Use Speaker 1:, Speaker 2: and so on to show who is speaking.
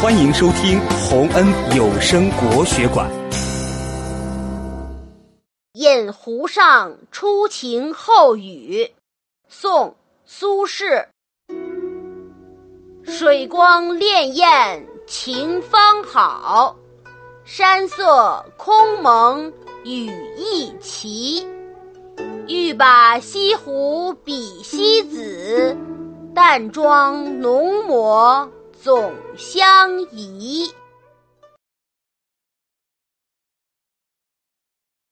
Speaker 1: 欢迎收听洪恩有声国学馆。
Speaker 2: 《饮湖上初晴后雨》宋·苏轼。水光潋滟晴方好，山色空蒙雨亦奇。欲把西湖比西子，淡妆浓抹总相宜。